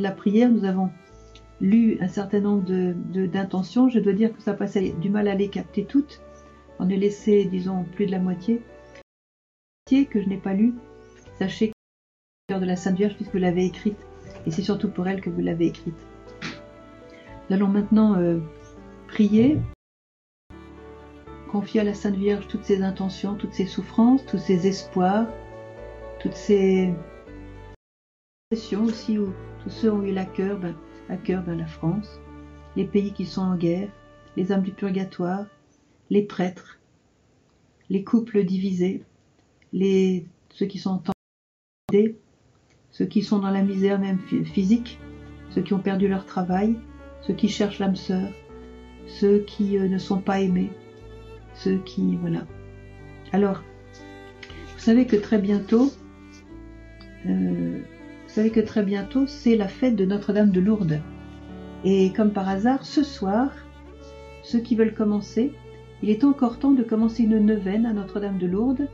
La prière, nous avons lu un certain nombre de d'intentions. Je dois dire que ça passait du mal à les capter toutes. On est laissé, disons, plus de la moitié. Que je n'ai pas lu. Sachez que de la Sainte Vierge, puisque vous l'avez écrite, et c'est surtout pour elle que vous l'avez écrite. Nous allons maintenant euh, prier, confier à la Sainte Vierge toutes ses intentions, toutes ses souffrances, tous ses espoirs, toutes ces aussi où tous ceux ont eu la cœur, ben, à cœur ben, la France, les pays qui sont en guerre, les âmes du purgatoire, les prêtres, les couples divisés, les, ceux qui sont en ceux qui sont dans la misère même physique, ceux qui ont perdu leur travail, ceux qui cherchent l'âme sœur, ceux qui euh, ne sont pas aimés, ceux qui... Voilà. Alors, vous savez que très bientôt, euh, vous savez que très bientôt, c'est la fête de Notre-Dame de Lourdes. Et comme par hasard, ce soir, ceux qui veulent commencer, il est encore temps de commencer une neuvaine à Notre-Dame de Lourdes.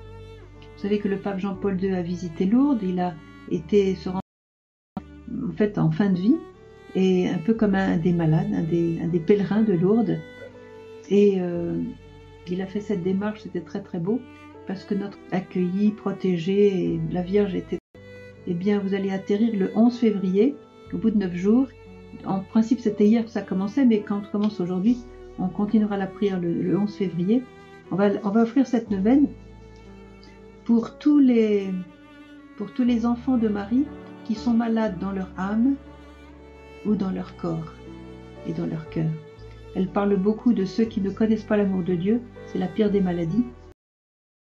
Vous savez que le pape Jean-Paul II a visité Lourdes, il a été se rendre en fait en fin de vie, et un peu comme un des malades, un des, pèlerins de Lourdes. Et euh, il a fait cette démarche, c'était très très beau, parce que notre accueilli, protégé, la Vierge était eh bien, vous allez atterrir le 11 février, au bout de 9 jours. En principe, c'était hier que ça commençait, mais quand on commence aujourd'hui, on continuera la prière le, 11 février. On va, offrir cette neuvaine pour tous, les, pour tous les enfants de Marie qui sont malades dans leur âme ou dans leur corps et dans leur cœur. Elle parle beaucoup de ceux qui ne connaissent pas l'amour de Dieu, c'est la pire des maladies.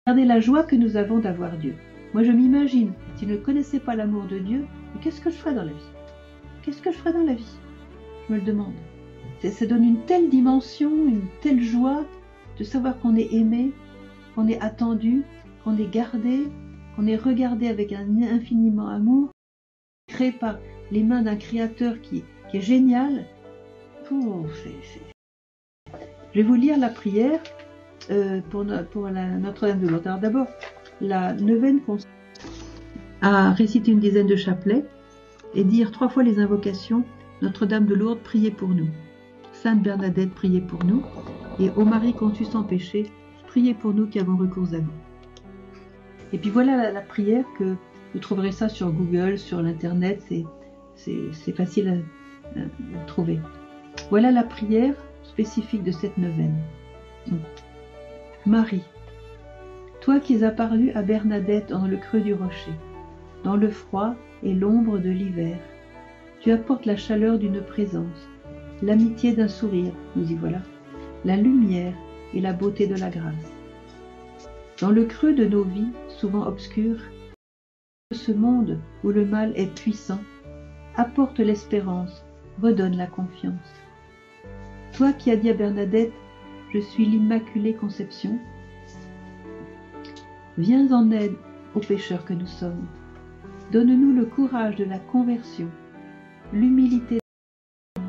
Regardez la joie que nous avons d'avoir Dieu. Moi, je m'imagine, si je ne connaissais pas l'amour de Dieu, qu'est-ce que je ferais dans la vie? Qu'est-ce que je ferais dans la vie? Je me le demande. Ça donne une telle dimension, une telle joie de savoir qu'on est aimé, qu'on est attendu, qu'on est gardé, qu'on est regardé avec un infiniment amour, créé par les mains d'un créateur qui, est génial. Je vais vous lire la prière euh, pour, Notre-Dame de Lourdes. D'abord, la neuvaine consiste à réciter une dizaine de chapelets et dire trois fois les invocations Notre-Dame de Lourdes, priez pour nous. Sainte Bernadette, priez pour nous. Et ô Marie conçue sans péché, priez pour nous qui avons recours à vous. Et puis voilà la, prière que vous trouverez ça sur Google, sur l'internet, c'est facile à, à trouver. Voilà la prière spécifique de cette neuvaine. Marie, toi qui es apparu à Bernadette dans le creux du rocher, dans le froid et l'ombre de l'hiver, tu apportes la chaleur d'une présence, l'amitié d'un sourire, nous y voilà, la lumière et la beauté de la grâce. Dans le creux de nos vies, souvent obscures, ce monde où le mal est puissant, apporte l'espérance, redonne la confiance. Toi qui as dit à Bernadette, je suis l'Immaculée Conception, Viens en aide aux pécheurs que nous sommes. Donne-nous le courage de la conversion, l'humilité de la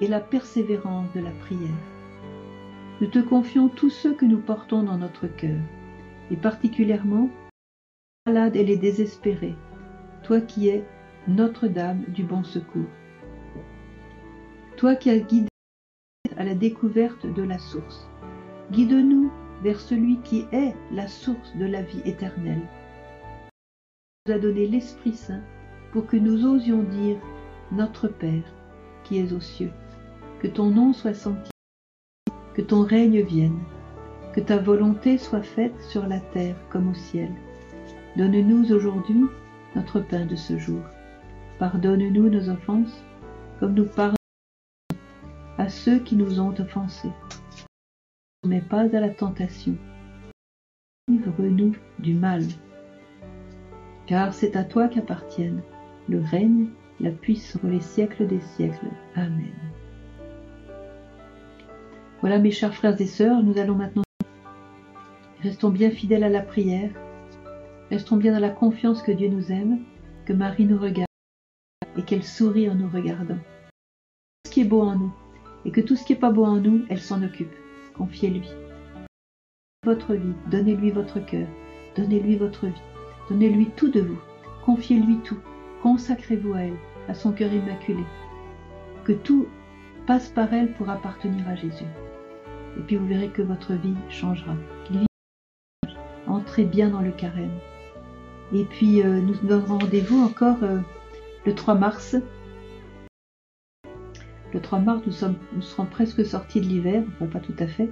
et la persévérance de la prière. Nous te confions tous ceux que nous portons dans notre cœur, et particulièrement les malades et les désespérés, toi qui es Notre-Dame du bon secours. Toi qui as guidé à la découverte de la source, guide-nous vers celui qui est la source de la vie éternelle. Il nous a donné l'Esprit Saint pour que nous osions dire Notre Père qui es aux cieux, que ton nom soit sanctifié, que ton règne vienne, que ta volonté soit faite sur la terre comme au ciel. Donne-nous aujourd'hui notre pain de ce jour. Pardonne-nous nos offenses, comme nous pardonnons à ceux qui nous ont offensés mais pas à la tentation. Livre-nous du mal. Car c'est à toi qu'appartiennent le règne, la puissance pour les siècles des siècles. Amen. Voilà mes chers frères et sœurs, nous allons maintenant Restons bien fidèles à la prière, restons bien dans la confiance que Dieu nous aime, que Marie nous regarde et qu'elle sourit en nous regardant. Tout ce qui est beau en nous et que tout ce qui n'est pas beau en nous, elle s'en occupe. Confiez-lui votre vie, donnez-lui votre cœur, donnez-lui votre vie, donnez-lui tout de vous, confiez-lui tout, consacrez-vous à elle, à son cœur immaculé. Que tout passe par elle pour appartenir à Jésus. Et puis vous verrez que votre vie changera. Entrez bien dans le carême. Et puis euh, nous donnons rendez-vous encore euh, le 3 mars. Le 3 mars, nous, serons presque sortis de l'hiver, enfin pas tout à fait.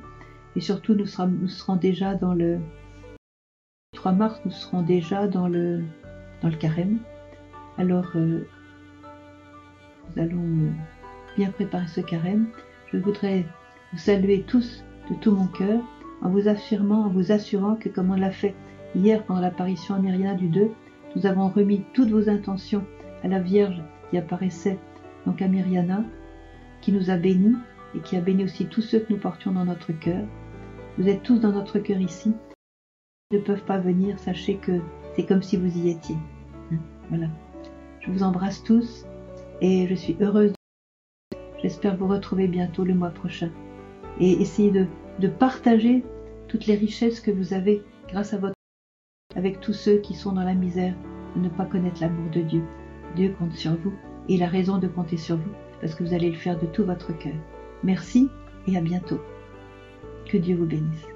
Et surtout, nous serons, déjà dans le 3 mars, nous serons déjà dans le, dans le carême. Alors, euh, nous allons bien préparer ce carême. Je voudrais vous saluer tous de tout mon cœur en vous affirmant, en vous assurant que comme on l'a fait hier pendant l'apparition à Myriana du 2, nous avons remis toutes vos intentions à la Vierge qui apparaissait donc à Myriana, qui nous a bénis et qui a béni aussi tous ceux que nous portions dans notre cœur. Vous êtes tous dans notre cœur ici. Ils ne peuvent pas venir, sachez que c'est comme si vous y étiez. Hein, voilà. Je vous embrasse tous et je suis heureuse. J'espère vous retrouver bientôt le mois prochain. Et essayez de, partager toutes les richesses que vous avez grâce à votre avec tous ceux qui sont dans la misère de ne pas connaître l'amour de Dieu. Dieu compte sur vous et il a raison de compter sur vous parce que vous allez le faire de tout votre cœur. Merci et à bientôt. Que Dieu vous bénisse.